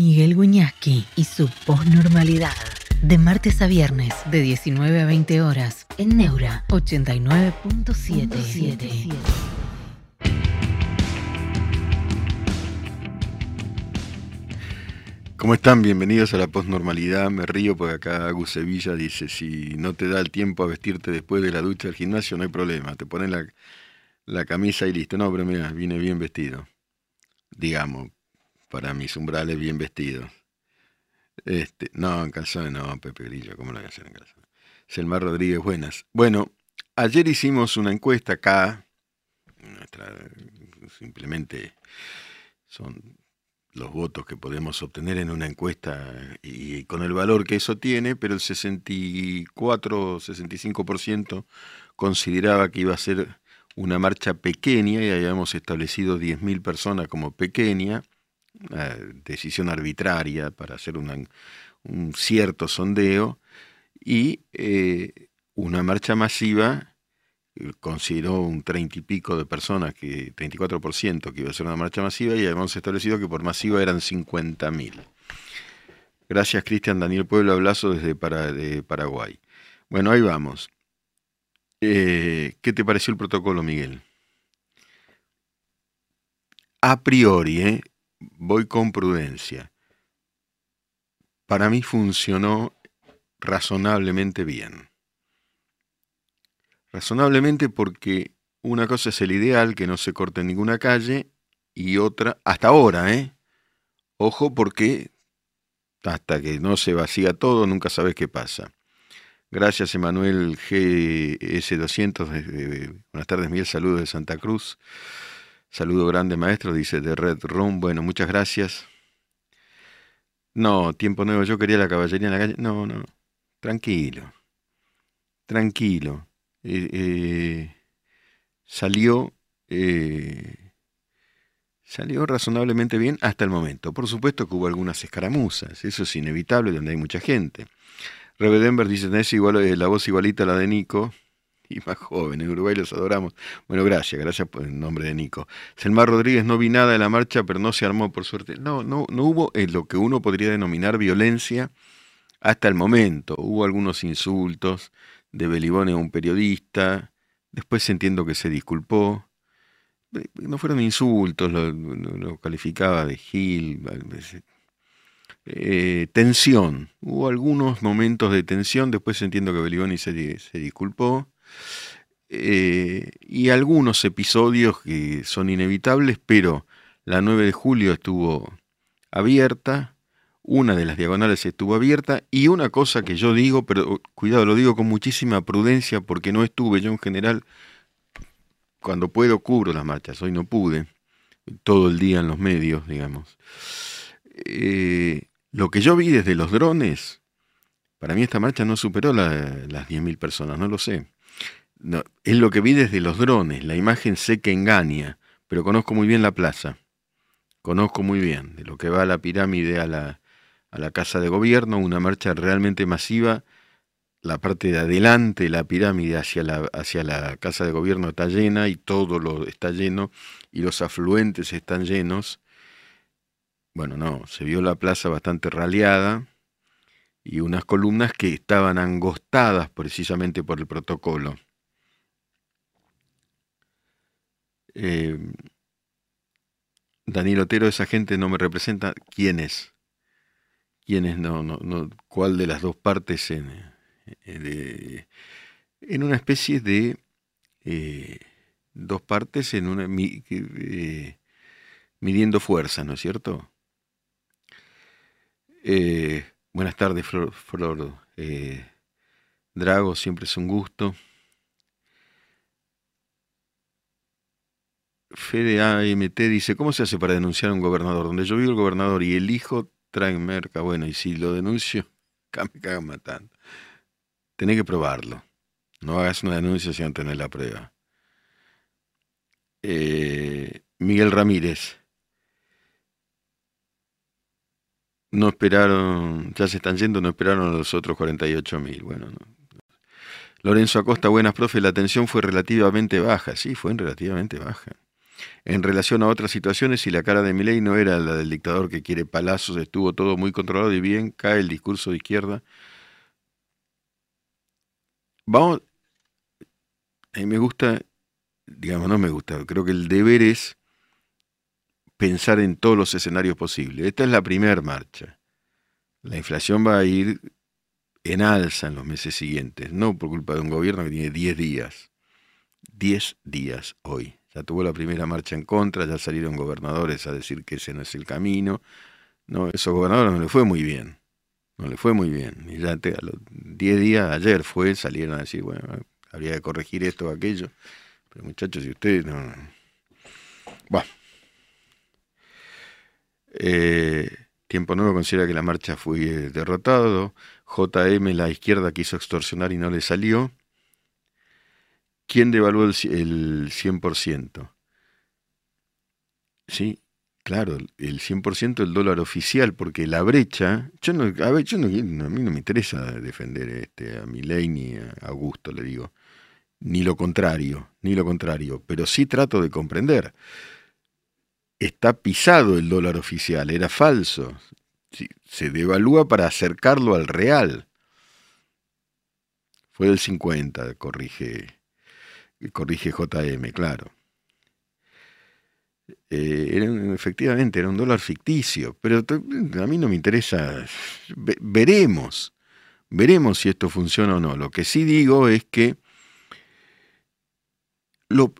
Miguel Guñasqui y su posnormalidad. De martes a viernes, de 19 a 20 horas, en Neura 89.77. ¿Cómo están? Bienvenidos a la posnormalidad. Me río porque acá Agus Sevilla dice, si no te da el tiempo a vestirte después de la ducha del gimnasio, no hay problema. Te pones la, la camisa y listo. No, pero mira, vine bien vestido. Digamos, para mis umbrales bien vestido. Este, no, en calzones no, Pepe Grillo, ¿cómo lo voy a hacer en calzones? Selmar Rodríguez, buenas. Bueno, ayer hicimos una encuesta acá, nuestra, simplemente son los votos que podemos obtener en una encuesta y con el valor que eso tiene, pero el 64-65% consideraba que iba a ser una marcha pequeña y habíamos establecido 10.000 personas como pequeña, decisión arbitraria para hacer un cierto sondeo, y eh, una marcha masiva consideró un treinta y pico de personas, que 34% que iba a ser una marcha masiva, y habíamos establecido que por masiva eran 50.000. Gracias, Cristian Daniel Pueblo Ablazo desde para, de Paraguay. Bueno, ahí vamos. Eh, ¿Qué te pareció el protocolo, Miguel? A priori, eh, voy con prudencia. Para mí funcionó razonablemente bien. Razonablemente porque una cosa es el ideal, que no se corte en ninguna calle, y otra, hasta ahora, ¿eh? Ojo porque hasta que no se vacía todo, nunca sabes qué pasa. Gracias, Emanuel GS200. buenas tardes, Miguel. Saludos de Santa Cruz. Saludo grande, maestro, dice de Red Room. Bueno, muchas gracias. No, tiempo nuevo. Yo quería la caballería en la calle. No, no. Tranquilo. Tranquilo. Eh, eh, salió, eh, salió razonablemente bien hasta el momento. Por supuesto que hubo algunas escaramuzas, eso es inevitable donde hay mucha gente. Rebe Denver dice, tenés igual, la voz igualita a la de Nico, y más joven, en Uruguay los adoramos. Bueno, gracias, gracias por el nombre de Nico. Selmar Rodríguez, no vi nada de la marcha, pero no se armó por suerte. No, no, no hubo lo que uno podría denominar violencia hasta el momento. Hubo algunos insultos, de Belibone a un periodista, después entiendo que se disculpó, eh, no fueron insultos, lo, calificaba de Gil, eh, tensión, hubo algunos momentos de tensión, después entiendo que Beliboni se, se disculpó, eh, y algunos episodios que son inevitables, pero la 9 de julio estuvo abierta, una de las diagonales estuvo abierta y una cosa que yo digo, pero cuidado, lo digo con muchísima prudencia porque no estuve, yo en general cuando puedo cubro las marchas, hoy no pude, todo el día en los medios, digamos. Eh, lo que yo vi desde los drones, para mí esta marcha no superó las 10.000 personas, no lo sé. Es lo que vi desde los drones, la imagen sé que engaña, pero conozco muy bien la plaza, conozco muy bien de lo que va a la pirámide a la, a la Casa de Gobierno, una marcha realmente masiva. La parte de adelante, la pirámide hacia la, hacia la Casa de Gobierno está llena y todo lo está lleno y los afluentes están llenos. Bueno, no, se vio la plaza bastante raleada y unas columnas que estaban angostadas precisamente por el protocolo. Eh, Daniel Otero, esa gente no me representa. ¿Quién es? quiénes no, no, no, cuál de las dos partes en, eh, en una especie de eh, dos partes en una eh, midiendo fuerza, ¿no es cierto? buenas tardes, Flor, Flor Drago, siempre es un gusto. Fede AMT dice, ¿cómo se hace para denunciar a un gobernador? Donde yo vivo el gobernador y el hijo traen merca, bueno, y si lo denuncio, me cagan matando. Tenés que probarlo. No hagas una denuncia sin tener la prueba. Eh, Miguel Ramírez. No esperaron, ya se están yendo, no esperaron a los otros 48 mil. Bueno, no. Lorenzo Acosta, buenas, profe, la tensión fue relativamente baja. Sí, fue relativamente baja. En relación a otras situaciones y la cara de Milei no era la del dictador que quiere palazos, estuvo todo muy controlado y bien, cae el discurso de izquierda. Vamos, a mí me gusta, digamos, no me gusta, creo que el deber es pensar en todos los escenarios posibles. Esta es la primera marcha. La inflación va a ir en alza en los meses siguientes, no por culpa de un gobierno que tiene 10 días. 10 días hoy. Ya tuvo la primera marcha en contra, ya salieron gobernadores a decir que ese no es el camino. No, esos gobernadores no le fue muy bien. No le fue muy bien. Y ya a los 10 días, ayer fue, salieron a decir, bueno, habría que corregir esto o aquello. Pero muchachos, si ustedes no. Bueno. Eh, Tiempo Nuevo considera que la marcha fue derrotado. JM, la izquierda, quiso extorsionar y no le salió. ¿Quién devaluó el, 100%? Sí, claro, el 100% el dólar oficial, porque la brecha, yo no, a, yo no, a mí no me interesa defender este, a Milei ni a Augusto, le digo, ni lo contrario, ni lo contrario, pero sí trato de comprender. Está pisado el dólar oficial, era falso, se devalúa para acercarlo al real. Fue del 50, corrige corrige JM, claro. Eh, efectivamente, era un dólar ficticio, pero a mí no me interesa. veremos, veremos si esto funciona o no. Lo que sí digo es que lo,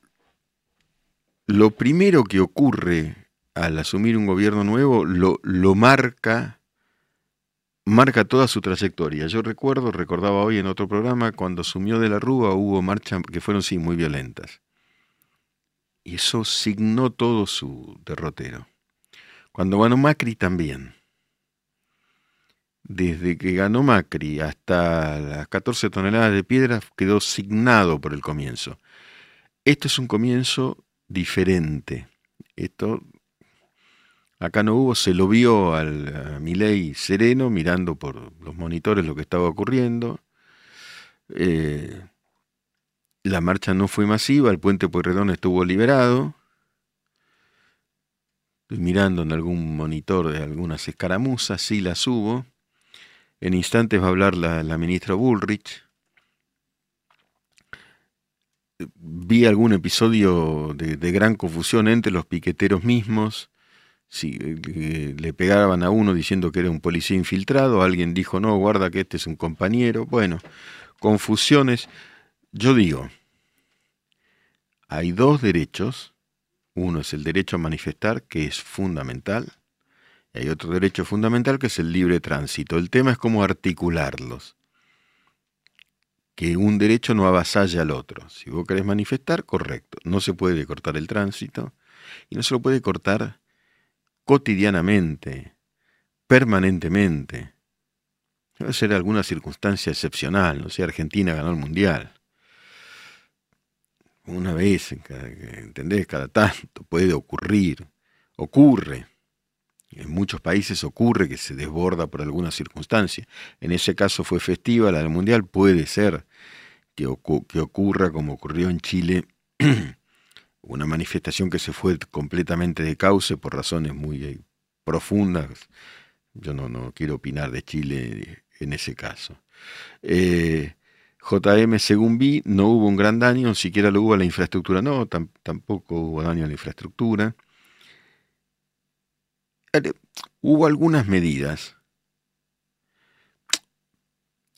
lo primero que ocurre al asumir un gobierno nuevo lo, lo marca marca toda su trayectoria. Yo recuerdo, recordaba hoy en otro programa, cuando asumió de la Rúa hubo marchas que fueron sí muy violentas. Y eso signó todo su derrotero. Cuando ganó Macri también. Desde que ganó Macri hasta las 14 toneladas de piedra quedó signado por el comienzo. Esto es un comienzo diferente. Esto Acá no hubo, se lo vio al, a Milei sereno mirando por los monitores lo que estaba ocurriendo. Eh, la marcha no fue masiva, el puente Pueyrredón estuvo liberado. Estoy mirando en algún monitor de algunas escaramuzas, sí las hubo. En instantes va a hablar la, ministra Bullrich. Vi algún episodio de, de gran confusión entre los piqueteros mismos si eh, le pegaban a uno diciendo que era un policía infiltrado, alguien dijo, no, guarda que este es un compañero. Bueno, confusiones. Yo digo, hay dos derechos. Uno es el derecho a manifestar, que es fundamental. Y hay otro derecho fundamental que es el libre tránsito. El tema es cómo articularlos. Que un derecho no avasalla al otro. Si vos querés manifestar, correcto. No se puede cortar el tránsito y no se lo puede cortar cotidianamente, permanentemente. Debe ser alguna circunstancia excepcional, no sé, Argentina ganó el Mundial. Una vez, ¿entendés? Cada tanto puede ocurrir, ocurre. En muchos países ocurre que se desborda por alguna circunstancia. En ese caso fue festiva, la del Mundial puede ser que, que ocurra como ocurrió en Chile una manifestación que se fue completamente de cauce por razones muy eh, profundas. Yo no, no quiero opinar de Chile en ese caso. Eh, JM, según vi, no hubo un gran daño, siquiera lo hubo a la infraestructura. No, tampoco hubo daño a la infraestructura. Eh, hubo algunas medidas.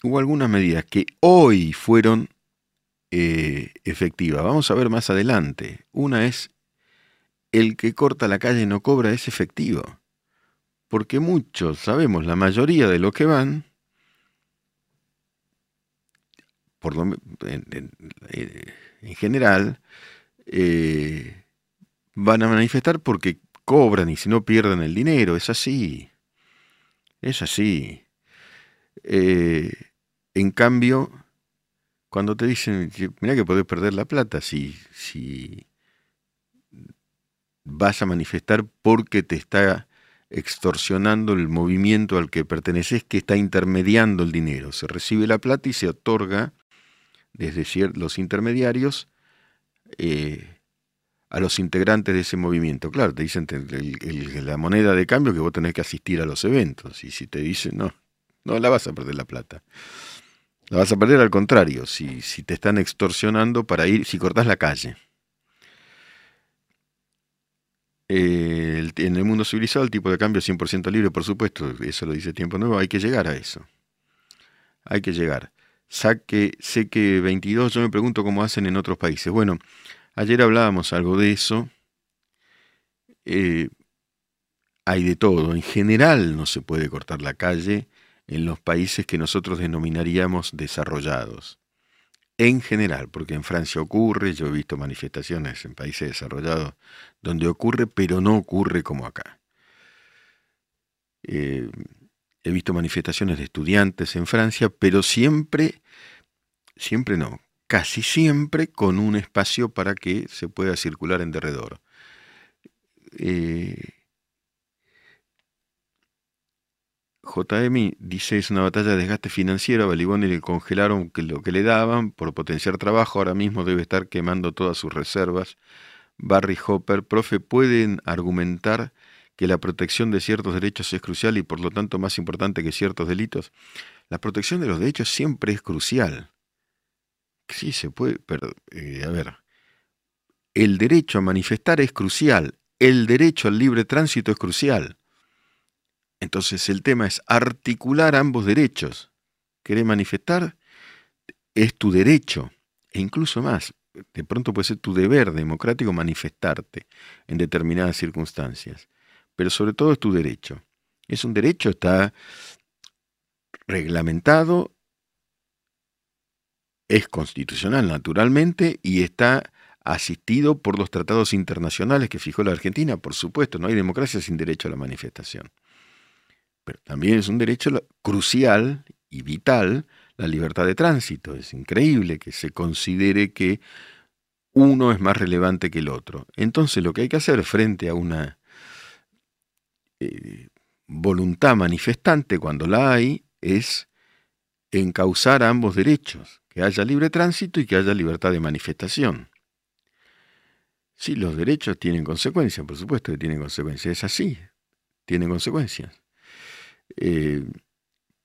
Hubo algunas medidas que hoy fueron eh, efectiva. Vamos a ver más adelante. Una es, el que corta la calle no cobra es efectivo. Porque muchos, sabemos, la mayoría de los que van, por en, eh, general, eh, van a manifestar porque cobran y si no pierden el dinero. Es así. Es así. en cambio, cuando te dicen, mira que podés perder la plata si, si vas a manifestar porque te está extorsionando el movimiento al que perteneces que está intermediando el dinero. Se recibe la plata y se otorga desde los intermediarios eh, a los integrantes de ese movimiento. Claro, te dicen la moneda de cambio que vos tenés que asistir a los eventos. Y si te dicen, no, no la vas a perder la plata. La vas a perder al contrario, si, si te están extorsionando para ir, si cortás la calle. en el mundo civilizado el tipo de cambio es 100% libre, por supuesto, eso lo dice Tiempo Nuevo, hay que llegar a eso. Hay que llegar. Saque, sé que 22, yo me pregunto cómo hacen en otros países. Bueno, Ayer hablábamos algo de eso. Eh, hay de todo. En general no se puede cortar la calle en los países que nosotros denominaríamos desarrollados. En general, porque en Francia ocurre, yo he visto manifestaciones en países desarrollados donde ocurre, pero no ocurre como acá. Eh, he visto manifestaciones de estudiantes en Francia, pero siempre, siempre no, casi siempre con un espacio para que se pueda circular en derredor. Eh, JM dice es una batalla de desgaste financiero, a Baliboni le congelaron lo que le daban por potenciar trabajo, ahora mismo debe estar quemando todas sus reservas. Barry Hopper, profe, ¿pueden argumentar que la protección de ciertos derechos es crucial y por lo tanto más importante que ciertos delitos? La protección de los derechos siempre es crucial. Sí, se puede, pero, eh, a ver, el derecho a manifestar es crucial, el derecho al libre tránsito es crucial. Entonces el tema es articular ambos derechos. ¿Querés manifestar? Es tu derecho, e incluso más, de pronto puede ser tu deber democrático manifestarte en determinadas circunstancias, pero sobre todo es tu derecho. Es un derecho, está reglamentado es constitucional naturalmente y está asistido por los tratados internacionales que fijó la Argentina, por supuesto, no hay democracia sin derecho a la manifestación. Pero también es un derecho crucial y vital la libertad de tránsito. Es increíble que se considere que uno es más relevante que el otro. Entonces lo que hay que hacer frente a una eh, voluntad manifestante, cuando la hay, es encauzar ambos derechos que haya libre tránsito y que haya libertad de manifestación. Sí, los derechos tienen consecuencias, por supuesto que tienen consecuencias, es así, tienen consecuencias. Eh,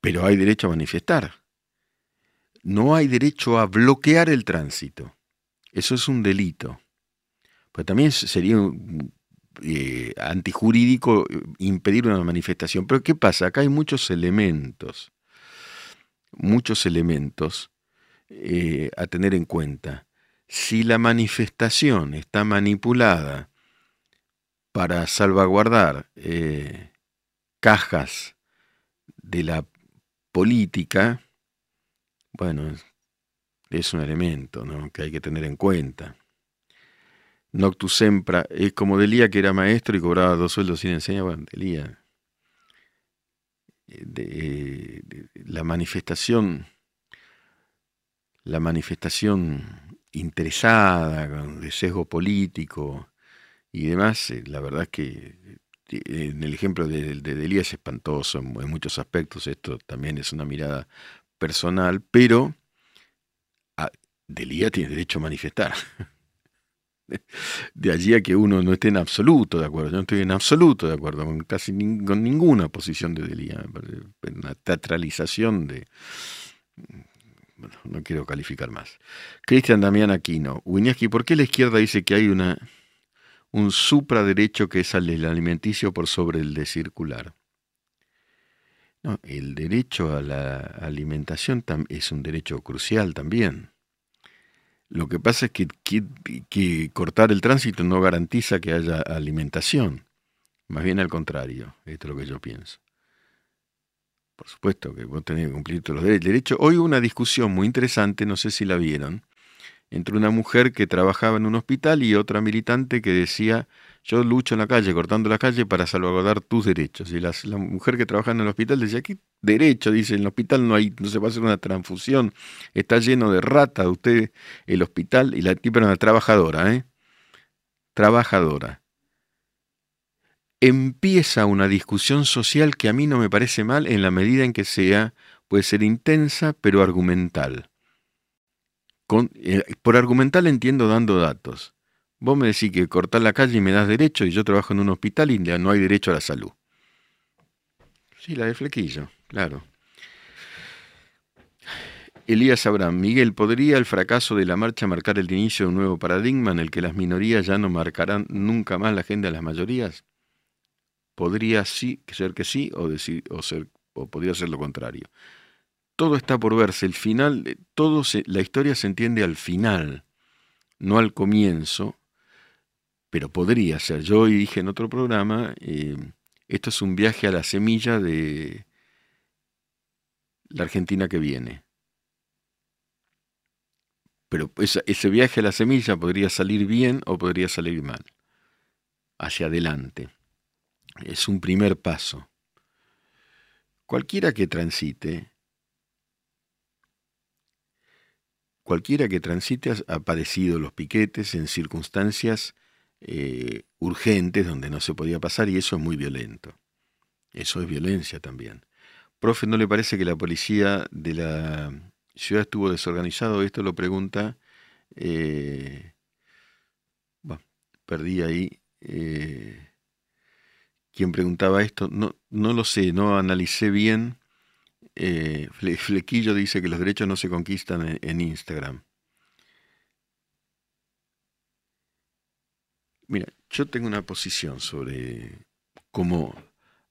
pero hay derecho a manifestar. No hay derecho a bloquear el tránsito. Eso es un delito. Pero también sería eh, antijurídico impedir una manifestación. Pero ¿qué pasa? Acá hay muchos elementos, muchos elementos eh, a tener en cuenta. Si la manifestación está manipulada para salvaguardar eh, cajas de la política, bueno, es un elemento que hay que tener en cuenta. Noctus Sempra es como Delía que era maestro y cobraba dos sueldos sin enseñar. Bueno, Delía. Eh, la manifestación la manifestación interesada, de sesgo político y demás, eh, la verdad es que eh, en el ejemplo de, de, es espantoso en, muchos aspectos, esto también es una mirada personal, pero ah, Delía tiene derecho a manifestar. De allí a que uno no esté en absoluto de acuerdo. Yo no estoy en absoluto de acuerdo con casi con ninguna posición de Delía. Una teatralización de, bueno, no quiero calificar más. Cristian Damián Aquino. Wiñaski, ¿por qué la izquierda dice que hay una, un supraderecho que es el alimenticio por sobre el de circular? El derecho a la alimentación es un derecho crucial también. Lo que pasa es que, que, cortar el tránsito no garantiza que haya alimentación. Más bien al contrario, esto es lo que yo pienso. Por supuesto que vos tenés que cumplir todos los derechos. Hoy hubo una discusión muy interesante, no sé si la vieron, entre una mujer que trabajaba en un hospital y otra militante que decía, yo lucho en la calle, cortando la calle para salvaguardar tus derechos. Y la, mujer que trabajaba en el hospital decía, ¿qué derecho? Dice, en el hospital no, hay, no se va a hacer una transfusión, está lleno de rata usted el hospital, y la tipa era trabajadora, ¿eh? Trabajadora empieza una discusión social que a mí no me parece mal en la medida en que sea, puede ser intensa, pero argumental. Eh, por argumental entiendo dando datos. Vos me decís que cortar la calle y me das derecho y yo trabajo en un hospital y no hay derecho a la salud. Sí, la de flequillo, claro. Elías Abraham, Miguel, ¿podría el fracaso de la marcha marcar el inicio de un nuevo paradigma en el que las minorías ya no marcarán nunca más la agenda de las mayorías? Podría sí, ser que sí o, decir, o, ser, o podría ser lo contrario. Todo está por verse, el final, todo la historia se entiende al final, no al comienzo, pero podría ser. Yo dije en otro programa, eh, esto es un viaje a la semilla de la Argentina que viene. Pero ese viaje a la semilla podría salir bien o podría salir mal. Hacia adelante. Es un primer paso. Cualquiera que transite, cualquiera que transite ha padecido los piquetes en circunstancias eh, urgentes donde no se podía pasar y eso es muy violento. Eso es violencia también. Profe, ¿no le parece que la policía de la ciudad estuvo desorganizado? Esto lo pregunta. Eh, perdí ahí. Eh, ¿Quién preguntaba esto? No, no lo sé, no analicé bien. Flequillo dice que los derechos no se conquistan en Instagram. Mira, yo tengo una posición sobre cómo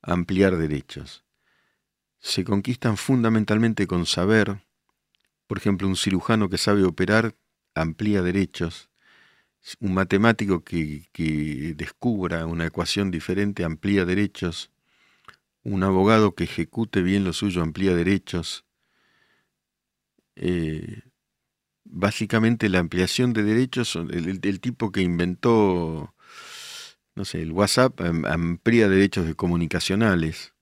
ampliar derechos. Se conquistan fundamentalmente con saber. Por ejemplo, un cirujano que sabe operar amplía derechos. Un matemático que, descubra una ecuación diferente amplía derechos. Un abogado que ejecute bien lo suyo amplía derechos. Eh, básicamente la ampliación de derechos, el, tipo que inventó, no sé, el WhatsApp amplía derechos comunicacionales.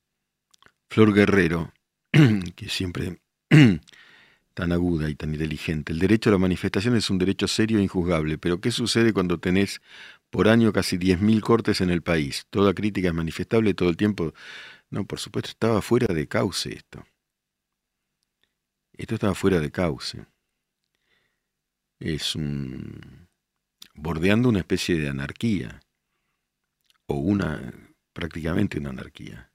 Flor Guerrero, que siempre tan aguda y tan inteligente. El derecho a la manifestación es un derecho serio e injuzgable, pero ¿qué sucede cuando tenés por año casi 10.000 cortes en el país? Toda crítica es manifestable todo el tiempo. No, por supuesto, estaba fuera de cauce esto. Esto estaba fuera de cauce es un, bordeando una especie de anarquía, o una, prácticamente una anarquía.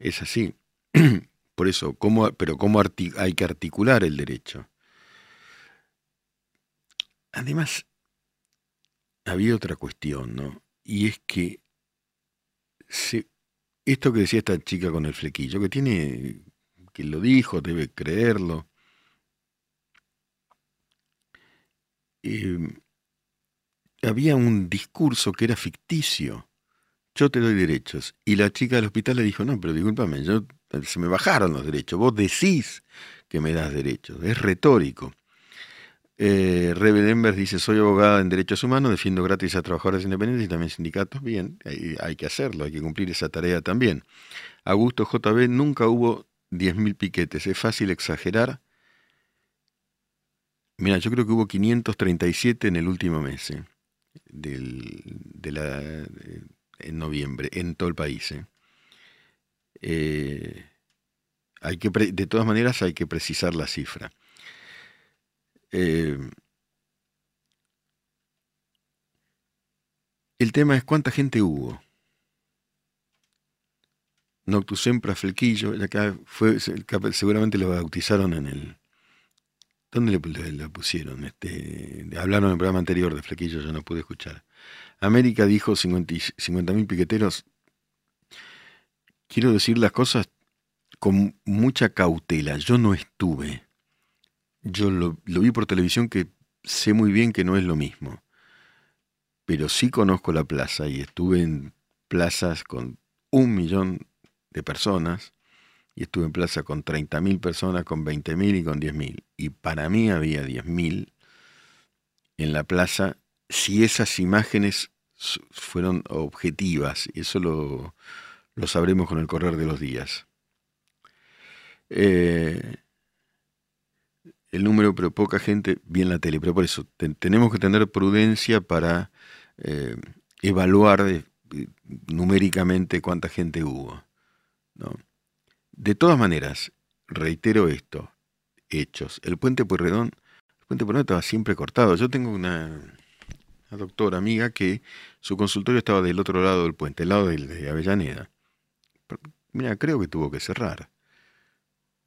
Es así. Por eso, ¿cómo, pero ¿cómo hay que articular el derecho? Además, había otra cuestión, ¿no? Y es que esto que decía esta chica con el flequillo, que tiene, que lo dijo, debe creerlo, Em, había un discurso que era ficticio. Yo te doy derechos. Y la chica del hospital le dijo, no, pero discúlpame, yo, se me bajaron los derechos. Vos decís que me das derechos. Es retórico. Eh, Rebe dice, soy abogada en derechos humanos, defiendo gratis a trabajadores independientes y también sindicatos. Bien, hay, que hacerlo, hay que cumplir esa tarea también. Augusto JB, nunca hubo 10.000 piquetes. Es fácil exagerar Mira, yo creo que hubo 537 en el último mes, eh, de la, en noviembre, en todo el país. Eh. Eh, hay que, de todas maneras hay que precisar la cifra. El tema es cuánta gente hubo. Noctus Sempra Flequillo, acá fue, seguramente lo bautizaron en el, ¿Dónde le, pusieron? Este, hablaron en el programa anterior de Flequillo, yo no pude escuchar. América dijo 50.000 piqueteros. Quiero decir las cosas con mucha cautela. Yo no estuve. Yo lo, vi por televisión que sé muy bien que no es lo mismo. Pero sí conozco la plaza y estuve en plazas con un millón de personas y estuve en plaza con 30.000 personas, con 20.000 y con 10.000. Y para mí había 10.000 en la plaza si esas imágenes fueron objetivas, y eso lo, lo sabremos con el correr de los días. Eh, el número, pero poca gente vi en la tele, pero por eso tenemos que tener prudencia para eh, evaluar numéricamente cuánta gente hubo. ¿no? De todas maneras, reitero esto, hechos. El puente Pueyrredón, el puente Pueyrredón estaba siempre cortado. Yo tengo una, doctora amiga que su consultorio estaba del otro lado del puente, el lado de, Avellaneda. mira, creo que tuvo que cerrar.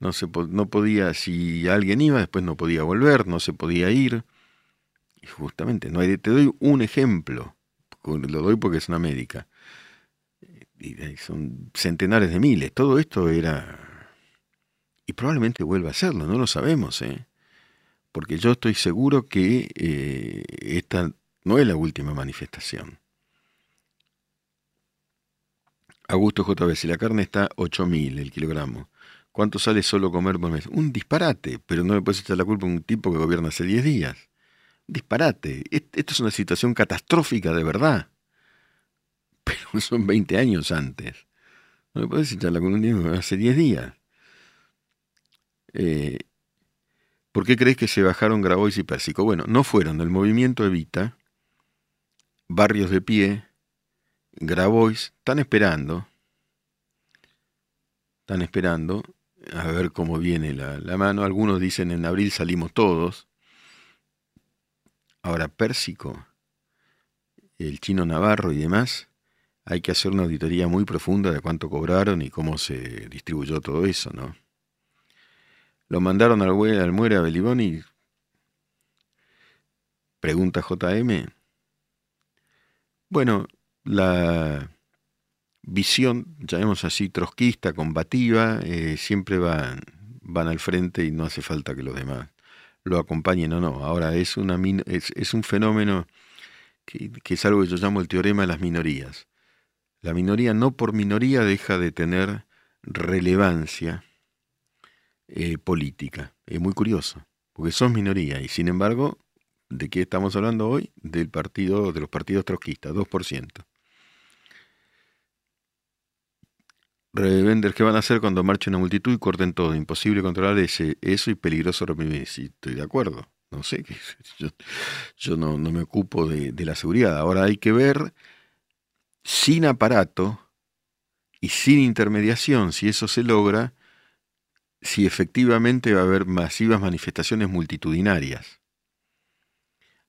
No, se, no podía, si alguien iba, después no podía volver, no se podía ir. Y justamente, no hay, te doy un ejemplo, lo doy porque es una médica. Y son centenares de miles. Todo esto era... Y probablemente vuelva a serlo, no lo sabemos, ¿eh? Porque yo estoy seguro que eh, esta no es la última manifestación. Augusto JB, si la carne está 8.000 el kilogramo, ¿cuánto sale solo comer por mes? Un disparate, pero no me puedes echar la culpa a un tipo que gobierna hace 10 días. disparate. Esto es una situación catastrófica de verdad. Pero son 20 años antes. No me puedes echar la culpa a un tipo hace 10 días. Eh, ¿Por qué crees que se bajaron Grabois y Pérsico? Bueno, no fueron del movimiento Evita, Barrios de Pie, Grabois, están esperando, están esperando a ver cómo viene la, la mano. Algunos dicen en abril salimos todos. Ahora, Pérsico, el chino Navarro y demás, hay que hacer una auditoría muy profunda de cuánto cobraron y cómo se distribuyó todo eso, ¿no? Lo mandaron al, al muere a Beliboni. Pregunta JM. Bueno, la visión, llamemos así, trotskista, combativa, eh, siempre van, van al frente y no hace falta que los demás lo acompañen o no. Ahora, es, una, es, es un fenómeno que, que, es algo que yo llamo el teorema de las minorías. La minoría no por minoría deja de tener relevancia eh, política. Es muy curioso, porque son minoría y sin embargo, ¿de qué estamos hablando hoy? Del partido, de los partidos trotskistas, 2%. Revender, ¿qué van a hacer cuando marche una multitud y corten todo? Imposible controlar ese, eso y peligroso reprimir. Sí, estoy de acuerdo. No sé, yo, yo no, no, me ocupo de, de la seguridad. Ahora hay que ver sin aparato y sin intermediación, si eso se logra, si efectivamente va a haber masivas manifestaciones multitudinarias.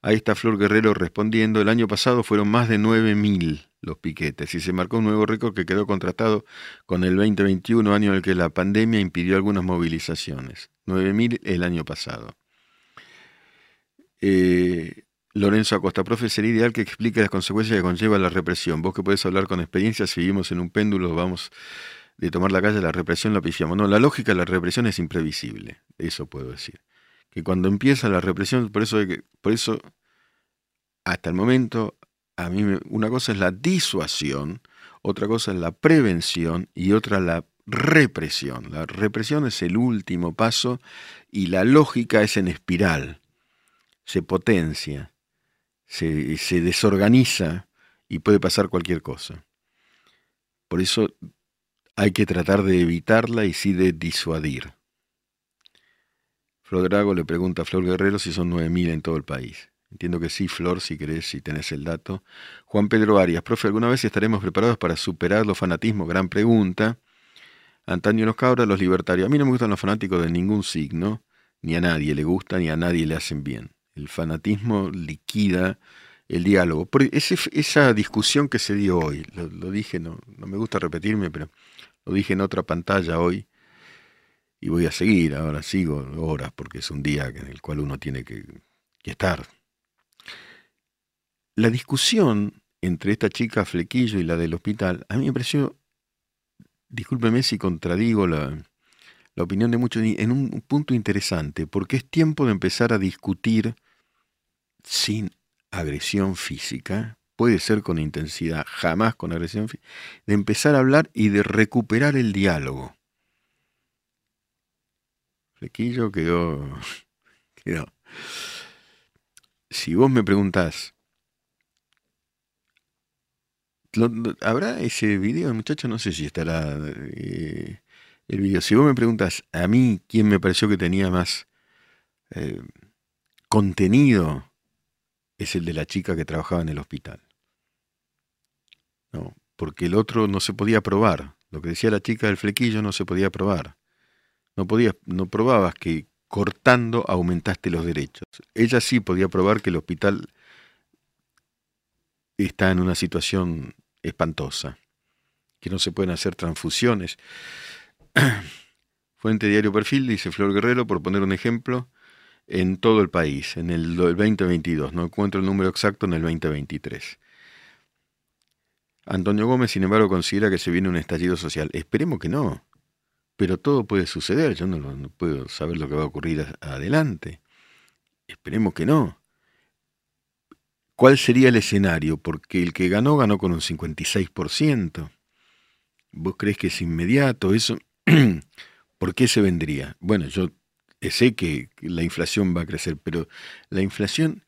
Ahí está Flor Guerrero respondiendo, el año pasado fueron más de 9.000 los piquetes y se marcó un nuevo récord que quedó contratado con el 2021, año en el que la pandemia impidió algunas movilizaciones. 9.000 el año pasado. Eh, Lorenzo Acosta, profe, sería ideal que explique las consecuencias que conlleva la represión. Vos que podés hablar con experiencia, si vivimos en un péndulo, vamos de tomar la calle, la represión la pifiamos. No, la lógica de la represión es imprevisible, eso puedo decir. Que cuando empieza la represión, por eso, por eso hasta el momento, a mí una cosa es la disuasión, otra cosa es la prevención y otra la represión. La represión es el último paso y la lógica es en espiral. Se potencia, se, se desorganiza y puede pasar cualquier cosa. Por eso hay que tratar de evitarla y sí de disuadir. Flor Drago le pregunta a Flor Guerrero si son 9.000 en todo el país. Entiendo que sí, Flor, si querés, si tenés el dato. Juan Pedro Arias, profe, ¿alguna vez estaremos preparados para superar los fanatismos? Gran pregunta. Antonio Nos Cabra, los libertarios. A mí no me gustan los fanáticos de ningún signo, ni a nadie le gusta, ni a nadie le hacen bien. El fanatismo liquida el diálogo. Por esa discusión que se dio hoy, lo, dije, no, no me gusta repetirme, pero lo dije en otra pantalla hoy y voy a seguir, ahora sigo horas porque es un día en el cual uno tiene que, estar. La discusión entre esta chica Flequillo y la del hospital, a mí me pareció, discúlpeme si contradigo la, opinión de muchos, en un punto interesante, porque es tiempo de empezar a discutir sin agresión física, puede ser con intensidad, jamás con agresión, de empezar a hablar y de recuperar el diálogo. Flequillo quedó, quedó. Si vos me preguntás, ¿habrá ese video, muchacho? No sé si estará eh, el video. Si vos me preguntas a mí quién me pareció que tenía más eh, contenido es el de la chica que trabajaba en el hospital. No, porque el otro no se podía probar. Lo que decía la chica del flequillo no se podía probar. No podías, no probabas que cortando aumentaste los derechos. Ella sí podía probar que el hospital está en una situación espantosa, que no se pueden hacer transfusiones. Fuente Diario Perfil, dice Flor Guerrero, por poner un ejemplo, en todo el país, en el 2022. No encuentro el número exacto en el 2023. Antonio Gómez, sin embargo, considera que se viene un estallido social. Esperemos que no, pero todo puede suceder. Yo no, puedo saber lo que va a ocurrir adelante. Esperemos que no. ¿Cuál sería el escenario? Porque el que ganó ganó con un 56%. ¿Vos crees que es inmediato? ¿Por qué se vendría? Bueno, yo sé que la inflación va a crecer, pero la inflación,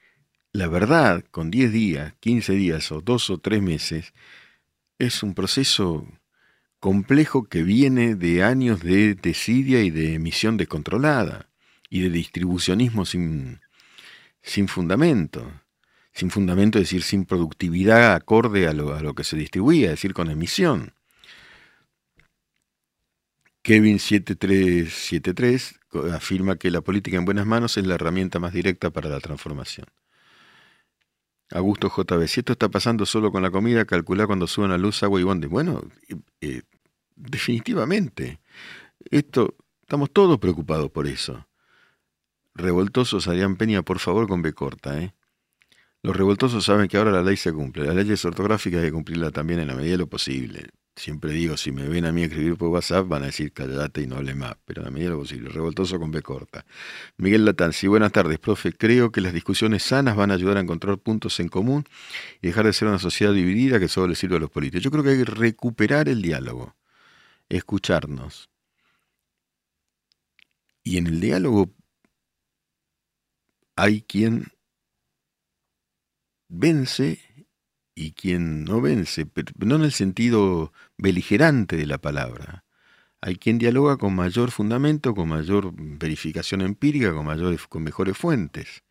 la verdad, con 10 días, 15 días o 2 o 3 meses, es un proceso complejo que viene de años de desidia y de emisión descontrolada y de distribucionismo sin, sin fundamento. Sin fundamento, es decir, sin productividad acorde a lo, a lo que se distribuía, es decir, con emisión. Kevin 7373 afirma que la política en buenas manos es la herramienta más directa para la transformación. Augusto JB, si esto está pasando solo con la comida, calcula cuando suban la luz, agua y bonde. Bueno, eh, definitivamente. Esto, estamos todos preocupados por eso. Revoltosos, Adrián Peña, por favor, con B corta. ¿eh? Los revoltosos saben que ahora la ley se cumple. La ley es ortográfica hay que cumplirla también en la medida de lo posible. Siempre digo, si me ven a mí escribir por WhatsApp, van a decir callate y no hable más, pero a la medida de lo posible. Revoltoso con B corta. Miguel Latanzi, buenas tardes, profe. Creo que las discusiones sanas van a ayudar a encontrar puntos en común y dejar de ser una sociedad dividida que solo le sirve a los políticos. Yo creo que hay que recuperar el diálogo, escucharnos. Y en el diálogo hay quien vence y quien no vence, pero no en el sentido beligerante de la palabra. Hay quien dialoga con mayor fundamento, con mayor verificación empírica, con, mayores, con mejores fuentes.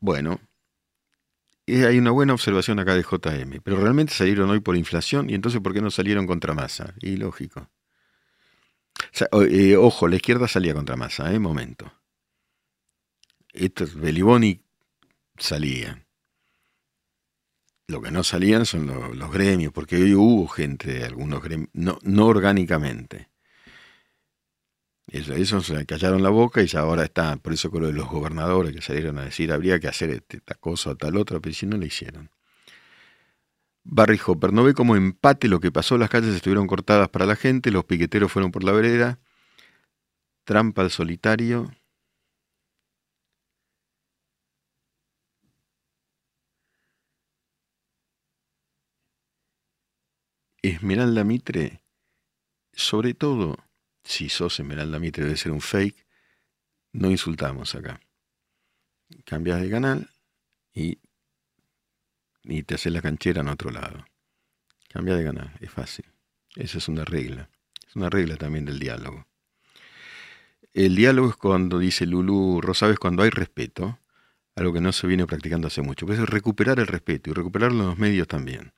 Bueno, eh, hay una buena observación acá de JM, pero realmente salieron hoy por inflación y entonces ¿por qué no salieron contra masa? Y lógico. Eh, ojo, la izquierda salía contra masa, ¿eh? Momento. Esto, Beliboni salían. Lo que no salían son los, gremios, porque hoy hubo gente de algunos gremios, no, no orgánicamente. Eso, eso se callaron la boca y ya ahora está, por eso con lo de los gobernadores que salieron a decir habría que hacer este, esta cosa o tal otra, pero si no lo hicieron. Barry Hopper, ¿no ve como empate lo que pasó? Las calles estuvieron cortadas para la gente, los piqueteros fueron por la vereda, trampa al solitario, Esmeralda Mitre, sobre todo, si sos Esmeralda Mitre, debe ser un fake, no insultamos acá. Cambias de canal y, y te haces la canchera en otro lado. Cambia de canal, es fácil. Esa es una regla. Es una regla también del diálogo. El diálogo es cuando, dice Lulu Rosales, cuando hay respeto, algo que no se viene practicando hace mucho. Pues es recuperar el respeto y recuperarlo en los medios también.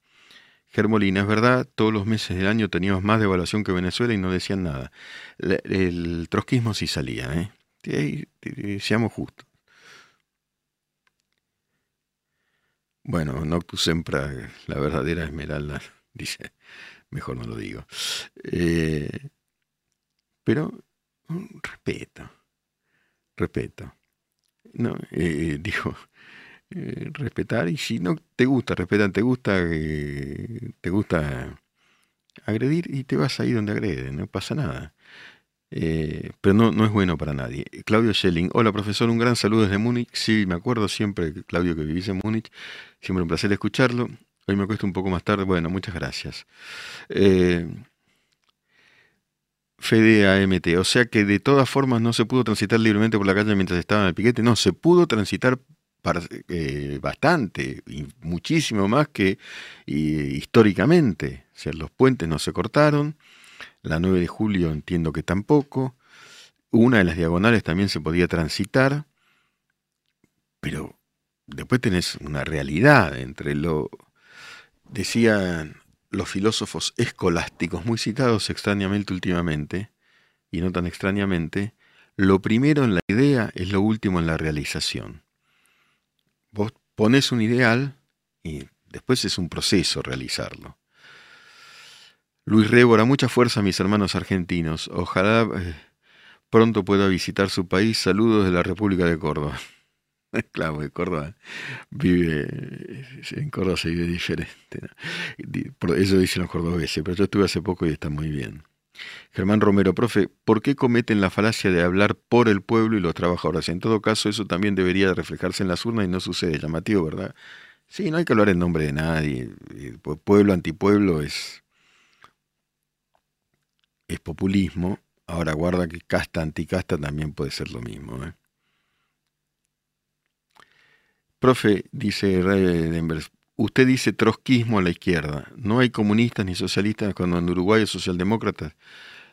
Germolina, es verdad, todos los meses del año teníamos más devaluación que Venezuela y no decían nada. El, trotskismo sí salía, ¿eh? seamos justos. Bueno, Noctus Sempra, la verdadera esmeralda, dice, mejor no lo digo. Eh, pero, respeto, respeto. No, eh, dijo, eh, respetar y si no te gusta respetar, te gusta, eh, te gusta agredir y te vas ahí donde agrede, no pasa nada. Eh, pero no, no es bueno para nadie. Claudio Schelling, hola profesor, un gran saludo desde Múnich. Sí, me acuerdo siempre, Claudio, que vivís en Múnich. Siempre un placer escucharlo. Hoy me cuesta un poco más tarde. Bueno, muchas gracias. Fede AMT, o sea que de todas formas no se pudo transitar libremente por la calle mientras estaba en el piquete. No, se pudo transitar eh, bastante, y muchísimo más que históricamente. O sea, los puentes no se cortaron, la 9 de julio entiendo que tampoco, una de las diagonales también se podía transitar, pero después tenés una realidad entre lo, decían los filósofos escolásticos, muy citados extrañamente últimamente, y no tan extrañamente, lo primero en la idea es lo último en la realización. Vos pones un ideal y después es un proceso realizarlo. Luis Rébora, mucha fuerza a mis hermanos argentinos. Ojalá eh, pronto pueda visitar su país. Saludos de la República de Córdoba. Claro, en Córdoba vive, en Córdoba se vive diferente. Por eso dicen los cordobeses, pero yo estuve hace poco y está muy bien. Germán Romero, profe, ¿por qué cometen la falacia de hablar por el pueblo y los trabajadores? En todo caso, eso también debería reflejarse en las urnas y no sucede. Llamativo, ¿verdad? Sí, no hay que hablar en nombre de nadie. Pueblo, antipueblo es, es populismo. Ahora guarda que casta, anticasta también puede ser lo mismo. ¿eh? Profe, dice Denvers, usted dice trotskismo a la izquierda. No hay comunistas ni socialistas cuando en Uruguay es socialdemócratas.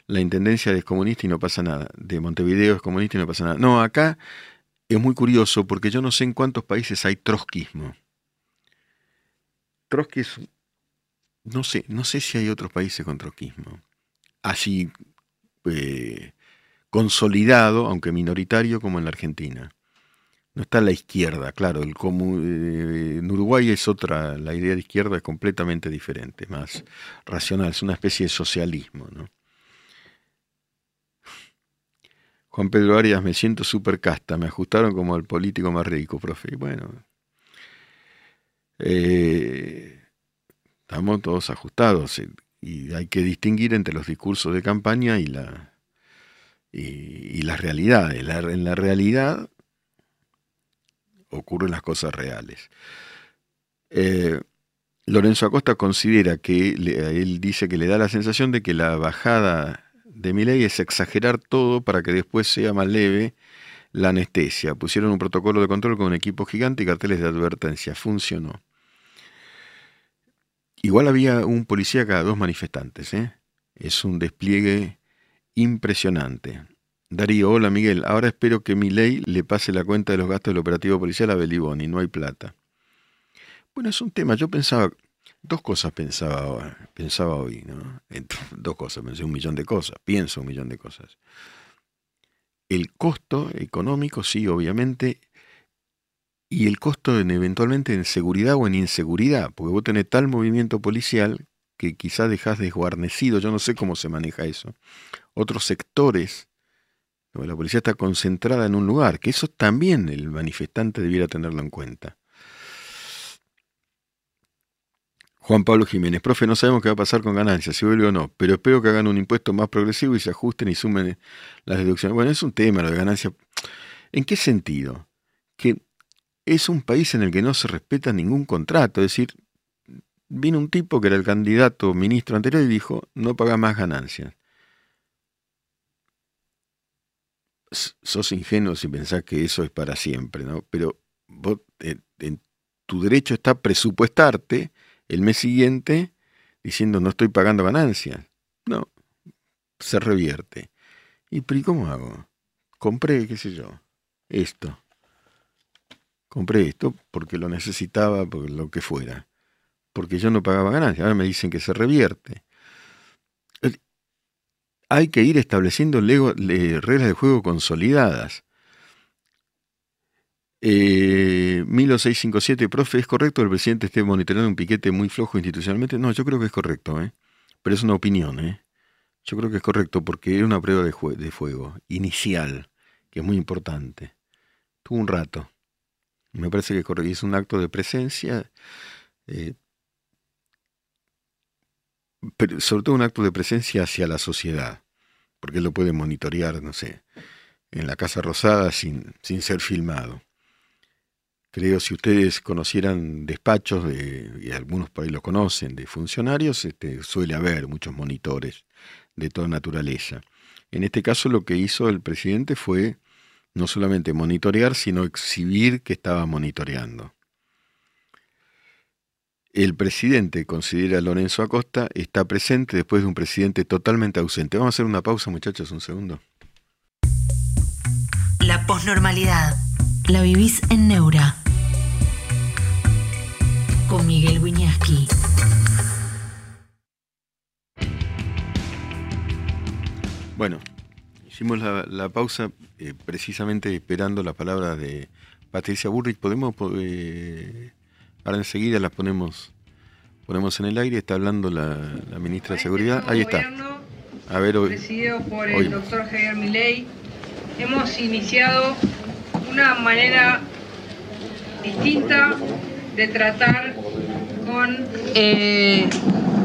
La intendencia es comunista y no pasa nada. De Montevideo es comunista y no pasa nada. No, acá es muy curioso porque yo no sé en cuántos países hay trotskismo. Trotsky es, no sé, no sé si hay otros países con trotskismo. Así eh, consolidado, aunque minoritario, como en la Argentina. No está la izquierda, claro. El eh, en Uruguay es otra, la idea de izquierda es completamente diferente, más racional, es una especie de socialismo. ¿no? Juan Pedro Arias, me siento súper casta, me ajustaron como al político más rico, profe. Bueno, eh, estamos todos ajustados eh, y hay que distinguir entre los discursos de campaña y la y, las realidades. en la realidad ocurren las cosas reales. Eh, Lorenzo Acosta considera que él dice que le da la sensación de que la bajada de ley es exagerar todo para que después sea más leve la anestesia. Pusieron un protocolo de control con un equipo gigante y carteles de advertencia. Funcionó. Igual había un policía cada dos manifestantes. ¿eh? Es un despliegue impresionante. Darío, hola Miguel, ahora espero que mi ley le pase la cuenta de los gastos del operativo policial a Beliboni, no hay plata. Bueno, es un tema, yo pensaba, dos cosas pensaba, pensaba hoy, ¿no? Dos cosas, pensé un millón de cosas, pienso un millón de cosas. El costo económico, sí, obviamente, y el costo en, eventualmente en seguridad o en inseguridad, porque vos tenés tal movimiento policial que quizás dejás desguarnecido, yo no sé cómo se maneja eso, otros sectores la policía está concentrada en un lugar, que eso también el manifestante debiera tenerlo en cuenta. Juan Pablo Jiménez, profe, no sabemos qué va a pasar con ganancias, si vuelve o no, pero espero que hagan un impuesto más progresivo y se ajusten y sumen las deducciones. Bueno, es un tema lo de ganancias. ¿En qué sentido? Que es un país en el que no se respeta ningún contrato, es decir, vino un tipo que era el candidato ministro anterior y dijo, no paga más ganancias. Sos ingenuo si pensás que eso es para siempre, ¿no? Pero vos, en, tu derecho está presupuestarte el mes siguiente diciendo no estoy pagando ganancias. No, se revierte. ¿Y pero cómo hago? Compré, qué sé yo, esto. Compré esto porque lo necesitaba, por lo que fuera. Porque yo no pagaba ganancias. Ahora me dicen que se revierte hay que ir estableciendo reglas de juego consolidadas. Eh, 1657, profe, ¿es correcto que el presidente esté monitoreando un piquete muy flojo institucionalmente? No, yo creo que es correcto, ¿eh? pero es una opinión. ¿eh? Yo creo que es correcto porque es una prueba de, de, fuego inicial, que es muy importante. Tuvo un rato. Me parece que es. Es un acto de presencia. Eh, sobre todo un acto de presencia hacia la sociedad, porque él lo puede monitorear, no sé, en la Casa Rosada sin, sin ser filmado. Creo, si ustedes conocieran despachos, de, y algunos por ahí lo conocen, de funcionarios, este, suele haber muchos monitores de toda naturaleza. En este caso lo que hizo el presidente fue no solamente monitorear, sino exhibir que estaba monitoreando el presidente, considera Lorenzo Acosta, está presente después de un presidente totalmente ausente. Vamos a hacer una pausa, muchachos, un segundo. La posnormalidad. La vivís en Neura. Con Miguel Wiñaski. Bueno, hicimos la, pausa eh, precisamente esperando la palabra de Patricia Burrich, podemos, eh, ahora enseguida la ponemos, ponemos en el aire, está hablando la, ministra de Seguridad, ahí está. A ver, hoy, presidido por el doctor Javier Milei, hemos iniciado una manera distinta de tratar con eh,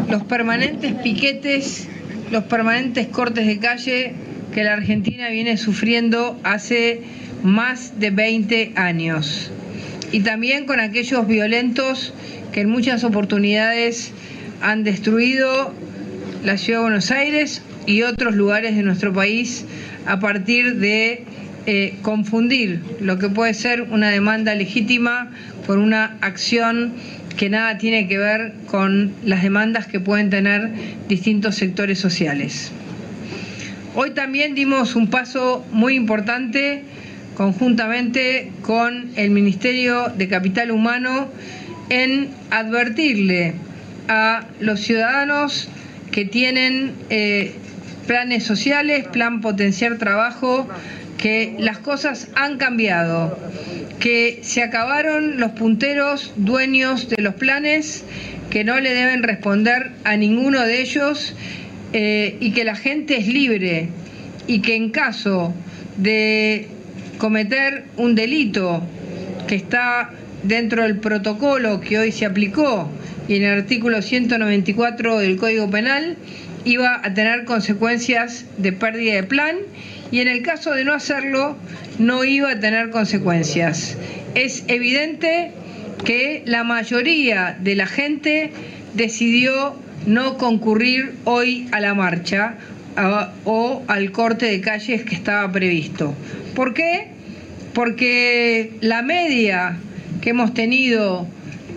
los permanentes piquetes, los permanentes cortes de calle que la Argentina viene sufriendo hace más de 20 años. Y también con aquellos violentos que en muchas oportunidades han destruido la ciudad de Buenos Aires y otros lugares de nuestro país a partir de eh, confundir lo que puede ser una demanda legítima con una acción que nada tiene que ver con las demandas que pueden tener distintos sectores sociales. Hoy también dimos un paso muy importante conjuntamente con el Ministerio de Capital Humano en advertirle a los ciudadanos que tienen eh, planes sociales, plan potenciar trabajo, que las cosas han cambiado, que se acabaron los punteros dueños de los planes, que no le deben responder a ninguno de ellos eh, y que la gente es libre y que en caso de cometer un delito que está dentro del protocolo que hoy se aplicó y en el artículo 194 del Código Penal, iba a tener consecuencias de pérdida de plan y en el caso de no hacerlo no iba a tener consecuencias. Es evidente que la mayoría de la gente decidió no concurrir hoy a la marcha o al corte de calles que estaba previsto. ¿Por qué? Porque la media que hemos tenido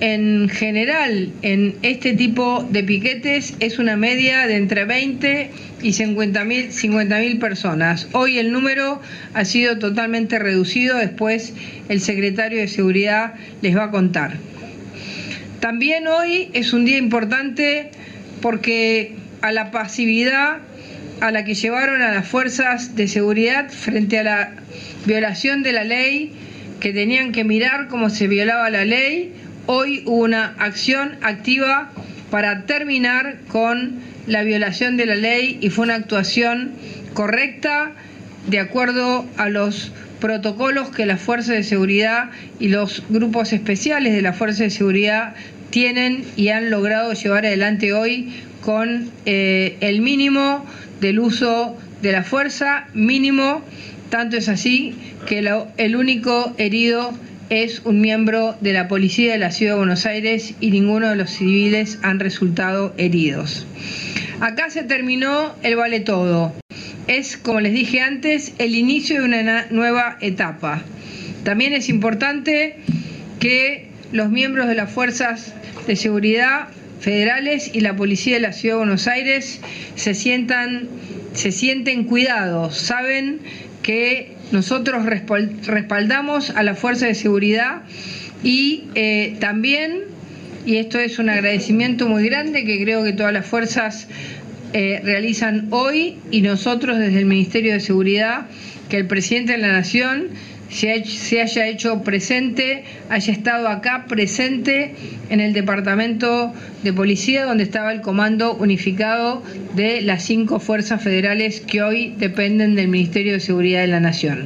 en general en este tipo de piquetes es una media de entre 20 y 50 mil personas. Hoy el número ha sido totalmente reducido, después el secretario de Seguridad les va a contar. También hoy es un día importante porque a la pasividad a la que llevaron a las fuerzas de seguridad frente a la violación de la ley, que tenían que mirar cómo se violaba la ley, hoy hubo una acción activa para terminar con la violación de la ley y fue una actuación correcta de acuerdo a los protocolos que las fuerzas de seguridad y los grupos especiales de las fuerzas de seguridad tienen y han logrado llevar adelante hoy con eh, el mínimo del uso de la fuerza mínimo, tanto es así que el único herido es un miembro de la policía de la Ciudad de Buenos Aires y ninguno de los civiles han resultado heridos. Acá se terminó el vale todo. Es, como les dije antes, el inicio de una nueva etapa. También es importante que los miembros de las fuerzas de seguridad federales y la policía de la Ciudad de Buenos Aires se sientan, se sienten cuidados, saben que nosotros respaldamos a la fuerza de seguridad y eh, también, y esto es un agradecimiento muy grande que creo que todas las fuerzas eh, realizan hoy y nosotros desde el Ministerio de Seguridad, que el presidente de la Nación se, haya hecho presente, haya estado acá presente en el departamento de policía donde estaba el comando unificado de las cinco fuerzas federales que hoy dependen del Ministerio de Seguridad de la Nación.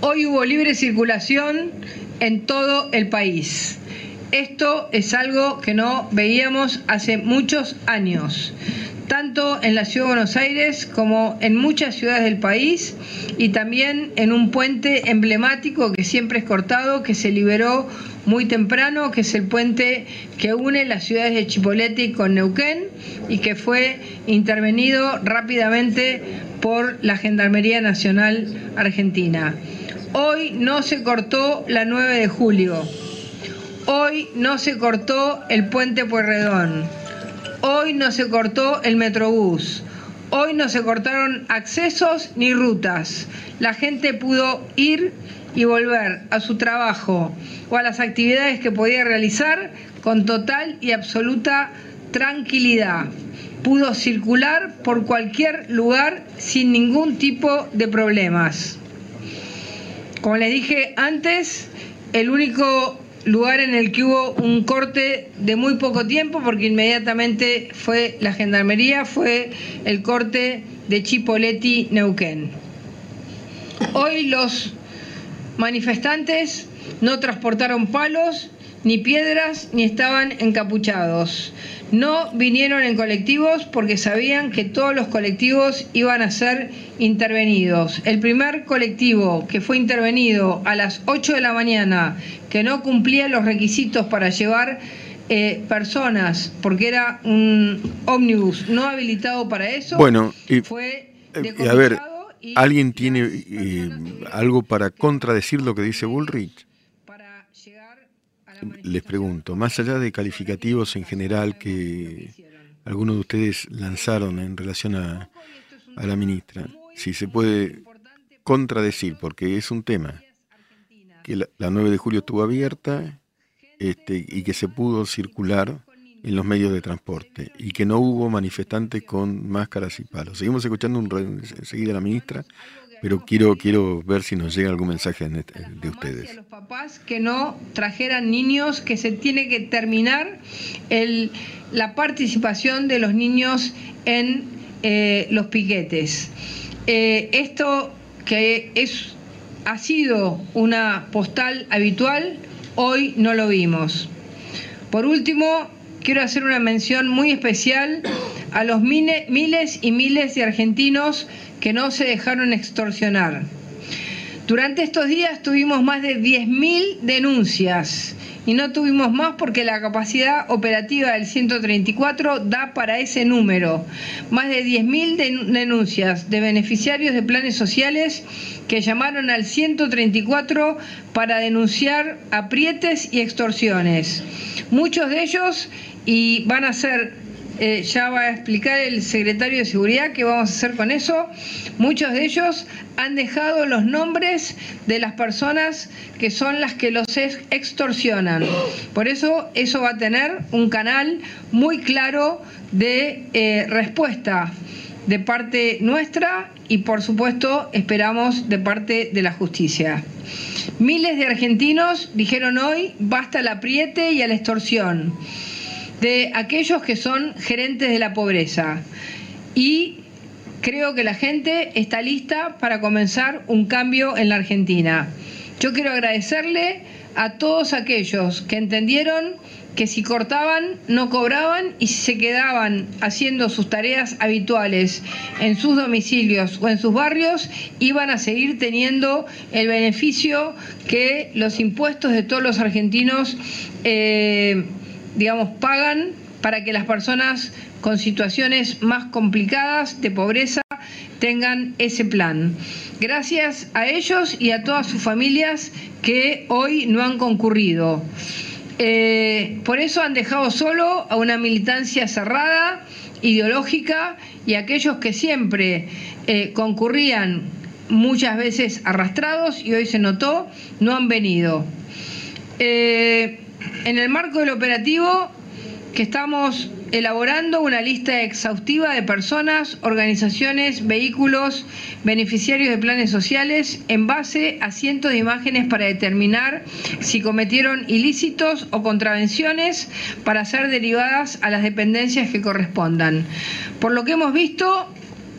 Hoy hubo libre circulación en todo el país. Esto es algo que no veíamos hace muchos años tanto en la Ciudad de Buenos Aires como en muchas ciudades del país y también en un puente emblemático que siempre es cortado, que se liberó muy temprano, que es el puente que une las ciudades de Chipolete con Neuquén y que fue intervenido rápidamente por la Gendarmería Nacional Argentina. Hoy no se cortó la 9 de julio. Hoy no se cortó el puente Pueyrredón Hoy no se cortó el Metrobús. Hoy no se cortaron accesos ni rutas. La gente pudo ir y volver a su trabajo o a las actividades que podía realizar con total y absoluta tranquilidad. Pudo circular por cualquier lugar sin ningún tipo de problemas. Como les dije antes, el único lugar en el que hubo un corte de muy poco tiempo, porque inmediatamente fue la gendarmería, fue el corte de Chipoletti Neuquén. Hoy los manifestantes no transportaron palos, ni piedras, ni estaban encapuchados. No vinieron en colectivos porque sabían que todos los colectivos iban a ser intervenidos. El primer colectivo que fue intervenido a las 8 de la mañana, que no cumplía los requisitos para llevar eh, personas, porque era un ómnibus no habilitado para eso, bueno, y, fue eh, a ver, ¿alguien tiene eh, algo para contradecir lo que dice Bullrich? Les pregunto, más allá de calificativos en general que algunos de ustedes lanzaron en relación a, la ministra, si se puede contradecir, porque es un tema que la, 9 de julio estuvo abierta este, y que se pudo circular en los medios de transporte y que no hubo manifestantes con máscaras y palos. Seguimos escuchando un, enseguida a la ministra pero quiero, quiero ver si nos llega algún mensaje este, de ustedes. A los papás que no trajeran niños, que se tiene que terminar el, la participación de los niños en eh, los piquetes. Eh, esto que es, ha sido una postal habitual, hoy no lo vimos. Por último, quiero hacer una mención muy especial a los miles y miles de argentinos que no se dejaron extorsionar. Durante estos días tuvimos más de 10.000 denuncias y no tuvimos más porque la capacidad operativa del 134 da para ese número. Más de 10.000 denuncias de beneficiarios de planes sociales que llamaron al 134 para denunciar aprietes y extorsiones. Muchos de ellos y van a ser eh, ya va a explicar el secretario de Seguridad qué vamos a hacer con eso. Muchos de ellos han dejado los nombres de las personas que son las que los extorsionan. Por eso eso va a tener un canal muy claro de eh, respuesta de parte nuestra y por supuesto esperamos de parte de la justicia. Miles de argentinos dijeron hoy basta al apriete y a la extorsión de aquellos que son gerentes de la pobreza. Y creo que la gente está lista para comenzar un cambio en la Argentina. Yo quiero agradecerle a todos aquellos que entendieron que si cortaban no cobraban y si se quedaban haciendo sus tareas habituales en sus domicilios o en sus barrios, iban a seguir teniendo el beneficio que los impuestos de todos los argentinos eh, digamos, pagan para que las personas con situaciones más complicadas de pobreza tengan ese plan. Gracias a ellos y a todas sus familias que hoy no han concurrido. Eh, por eso han dejado solo a una militancia cerrada, ideológica, y aquellos que siempre eh, concurrían muchas veces arrastrados y hoy se notó, no han venido. Eh, en el marco del operativo que estamos elaborando una lista exhaustiva de personas, organizaciones, vehículos, beneficiarios de planes sociales en base a cientos de imágenes para determinar si cometieron ilícitos o contravenciones para ser derivadas a las dependencias que correspondan. Por lo que hemos visto,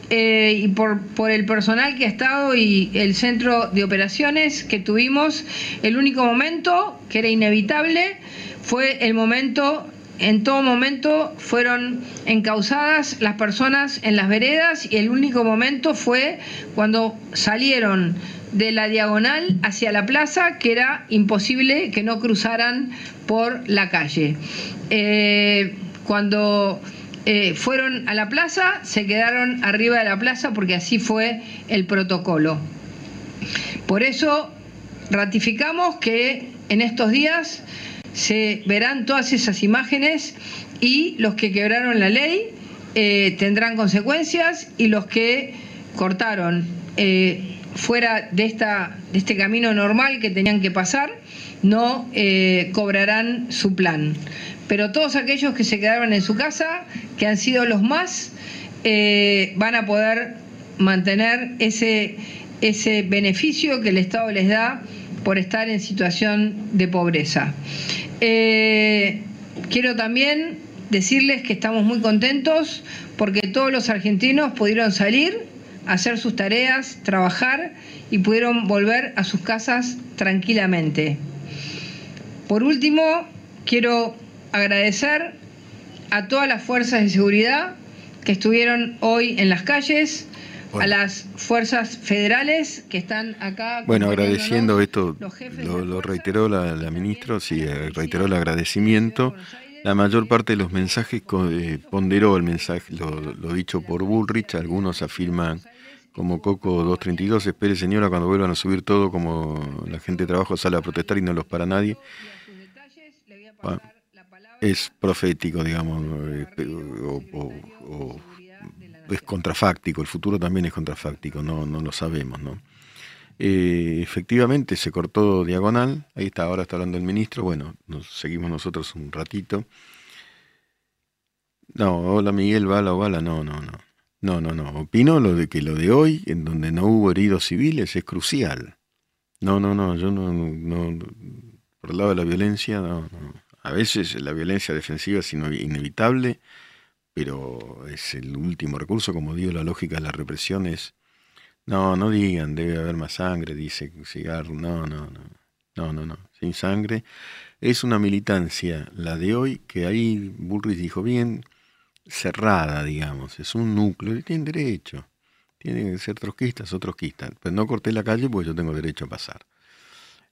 eh, y por, por el personal que ha estado y el centro de operaciones que tuvimos, el único momento que era inevitable fue el momento, en todo momento fueron encausadas las personas en las veredas y el único momento fue cuando salieron de la diagonal hacia la plaza, que era imposible que no cruzaran por la calle. Eh, cuando eh, fueron a la plaza, se quedaron arriba de la plaza porque así fue el protocolo. Por eso ratificamos que en estos días se verán todas esas imágenes y los que quebraron la ley eh, tendrán consecuencias y los que cortaron eh, fuera de, esta, de este camino normal que tenían que pasar no cobrarán su plan pero todos aquellos que se quedaron en su casa, que han sido los más, eh, van a poder mantener ese ese beneficio que el Estado les da por estar en situación de pobreza. Eh, quiero también decirles que estamos muy contentos porque todos los argentinos pudieron salir, hacer sus tareas, trabajar y pudieron volver a sus casas tranquilamente. Por último, quiero agradecer a todas las fuerzas de seguridad que estuvieron hoy en las calles, a las fuerzas federales que están acá. Bueno, agradeciendo esto, lo, reiteró la, ministra, sí, reiteró el agradecimiento. La mayor parte de los mensajes eh, ponderó el mensaje, lo, dicho por Bullrich, algunos afirman como Coco 232, espere señora cuando vuelvan a subir todo, como la gente de trabajo sale a protestar y no los para nadie. Es profético, digamos, eh, o es contrafáctico, el futuro también es contrafáctico, no, no lo sabemos, ¿no? Eh, efectivamente se cortó diagonal, ahí está, ahora está hablando el ministro, bueno, nos seguimos nosotros un ratito. No, hola Miguel, bala o bala, no, no, no. No, no, no. Opino lo de que lo de hoy, en donde no hubo heridos civiles, es crucial. No, no, no, yo no, no, por el lado de la violencia, no, no. A veces la violencia defensiva es inevitable, pero es el último recurso, como digo, la lógica de la represión es, no, no digan, debe haber más sangre, dice Cigarro, no, no, no, no, no, no, sin sangre. Es una militancia, la de hoy, que ahí Bullrich dijo bien, cerrada, digamos, es un núcleo, y tienen derecho, tienen que ser trotskistas o trotskistas, pero no corté la calle porque yo tengo derecho a pasar.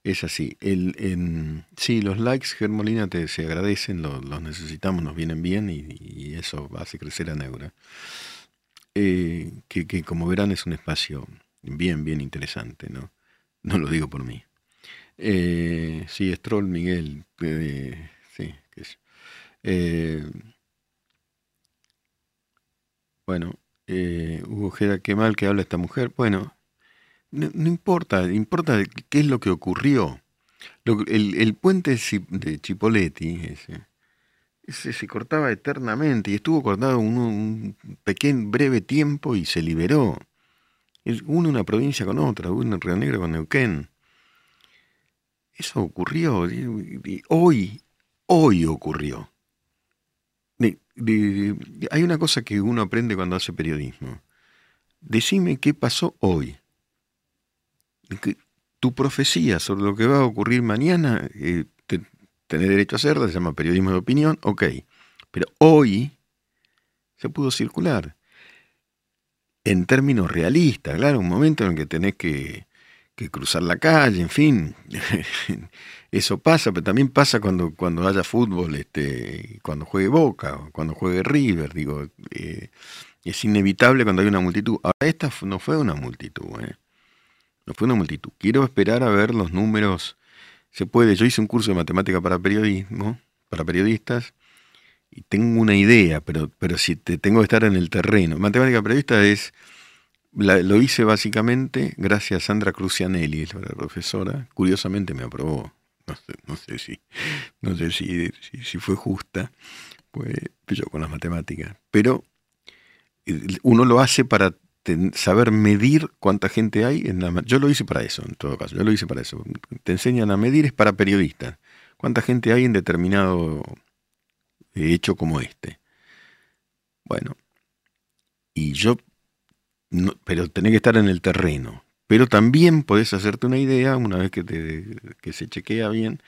Es así. El, en, sí, los likes, Germolina, te, se agradecen, los necesitamos, nos vienen bien y, eso hace crecer a Neura. Eh, que, como verán es un espacio bien, bien interesante, ¿no? No lo digo por mí. Eh, sí, Stroll, Miguel, eh, sí, qué sé. Eh, bueno, Hugo Jeda, qué mal que habla esta mujer. Bueno, no, importa, importa qué es lo que ocurrió. el, puente de Chipoletti ese, se cortaba eternamente y estuvo cortado un, pequeño, breve tiempo y se liberó. Uno una provincia con otra, uno Río Negro con Neuquén. Eso ocurrió, hoy, hoy ocurrió. hay una cosa que uno aprende cuando hace periodismo. Decime qué pasó hoy tu profecía sobre lo que va a ocurrir mañana, eh, tenés derecho a hacerla, se llama periodismo de opinión, ok. Pero hoy se pudo circular. En términos realistas, claro, un momento en el que tenés que, cruzar la calle, en fin. Eso pasa, pero también pasa cuando, cuando haya fútbol, este, cuando juegue Boca, cuando juegue River, digo, eh, es inevitable cuando hay una multitud. Ahora, esta no fue una multitud, ¿eh? No fue una multitud. Quiero esperar a ver los números. Se puede. Yo hice un curso de matemática para periodismo, para periodistas, y tengo una idea, pero, pero si te tengo que estar en el terreno. Matemática periodista es. lo hice básicamente gracias a Sandra Crucianelli, la profesora. Curiosamente me aprobó. No sé, si, no sé si, si, fue justa, pues yo con las matemáticas. Pero eh, uno lo hace para saber medir cuánta gente hay. En la, yo lo hice para eso, en todo caso. Yo lo hice para eso. Te enseñan a medir, es para periodistas. Cuánta gente hay en determinado hecho como este. Bueno, y yo, pero tenés que estar en el terreno. Pero también podés hacerte una idea, una vez que, te, que se chequea bien,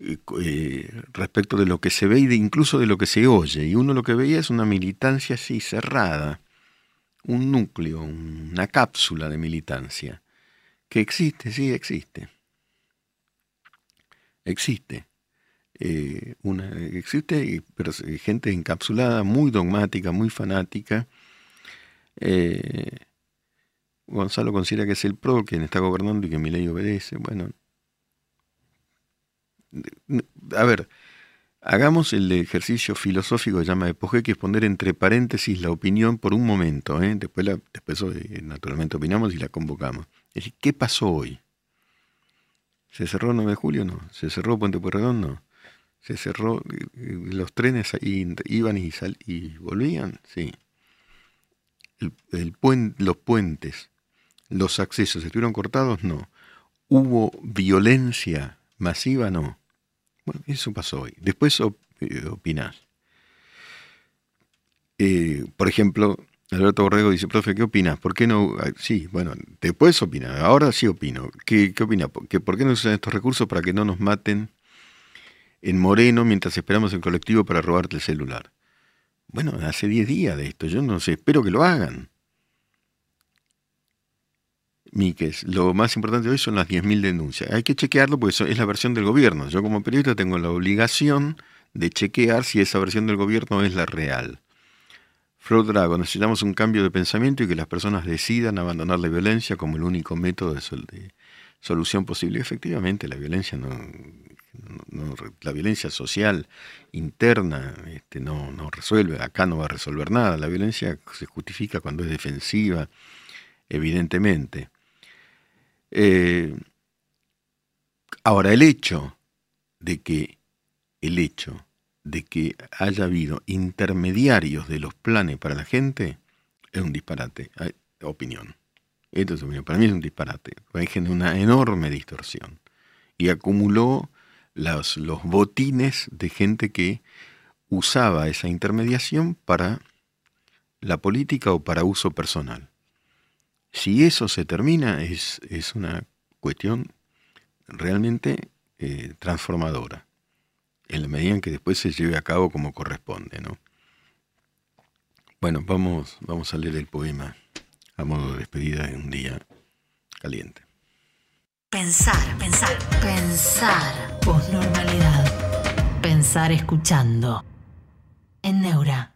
eh, eh, respecto de lo que se ve y de, incluso de lo que se oye. Y uno lo que veía es una militancia así cerrada un núcleo, una cápsula de militancia, que existe, sí existe. Existe. Eh, una, existe, pero gente encapsulada, muy dogmática, muy fanática. Eh, Gonzalo considera que es el PRO quien está gobernando y que mi ley obedece. Bueno, a ver, Hagamos el ejercicio filosófico que llama Epoge, que es poner entre paréntesis la opinión por un momento. ¿eh? Después, después eh, naturalmente opinamos y la convocamos. ¿qué pasó hoy? ¿Se cerró el 9 de julio? No. ¿Se cerró Puente Pueyrredón? No. ¿Se cerró? Eh, ¿Los trenes iban y, sal, y volvían? Sí. Los puentes, ¿Los accesos estuvieron cortados? No. ¿Hubo violencia masiva? No. Bueno, eso pasó hoy. Después eh, opinás. Eh, por ejemplo, Alberto Borrego dice, profe, ¿qué opinas? ¿Por qué no? Sí, bueno, después opinar, ahora sí opino. ¿Qué, qué opina? ¿Por qué no usan estos recursos para que no nos maten en Moreno mientras esperamos el colectivo para robarte el celular? Bueno, hace 10 días de esto, yo no sé, espero que lo hagan. Míquez, lo más importante hoy son las 10.000 denuncias. Hay que chequearlo porque es la versión del gobierno. Yo como periodista tengo la obligación de chequear si esa versión del gobierno es la real. Freud Drago, necesitamos un cambio de pensamiento y que las personas decidan abandonar la violencia como el único método de, solución posible. Efectivamente, la violencia no, la violencia social interna este, no, no, resuelve, acá no va a resolver nada. La violencia se justifica cuando es defensiva, evidentemente. Eh, ahora, el hecho de que el hecho de que haya habido intermediarios de los planes para la gente es un disparate. opinión. Esto es opinión. Para mí es un disparate. Hay una enorme distorsión. Y acumuló los, los botines de gente que usaba esa intermediación para la política o para uso personal. Si eso se termina, es, es una cuestión realmente eh, transformadora en la medida en que después se lleve a cabo como corresponde, ¿no? Bueno, vamos, vamos a leer el poema a modo de despedida en un día caliente. Pensar, pensar, pensar. Posnormalidad. Pensar escuchando. En Neura.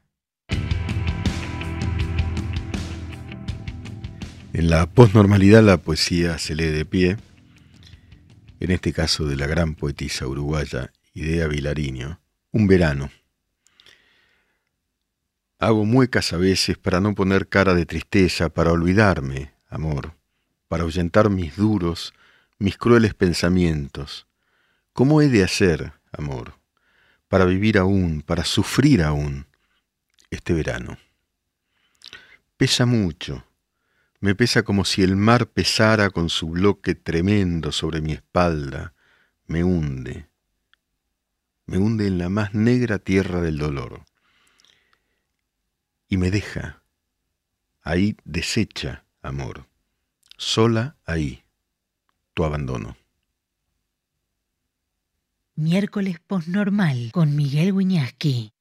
En la posnormalidad la poesía se lee de pie, en este caso de la gran poetisa uruguaya Idea Vilariño, un verano. Hago muecas a veces para no poner cara de tristeza, para olvidarme, amor, para ahuyentar mis duros, mis crueles pensamientos. ¿Cómo he de hacer, amor, para vivir aún, para sufrir aún este verano? Pesa mucho, me pesa como si el mar pesara con su bloque tremendo sobre mi espalda, me hunde, me hunde en la más negra tierra del dolor. Y me deja, ahí desecha, amor, sola ahí, tu abandono. Miércoles posnormal con Miguel Wiñaski.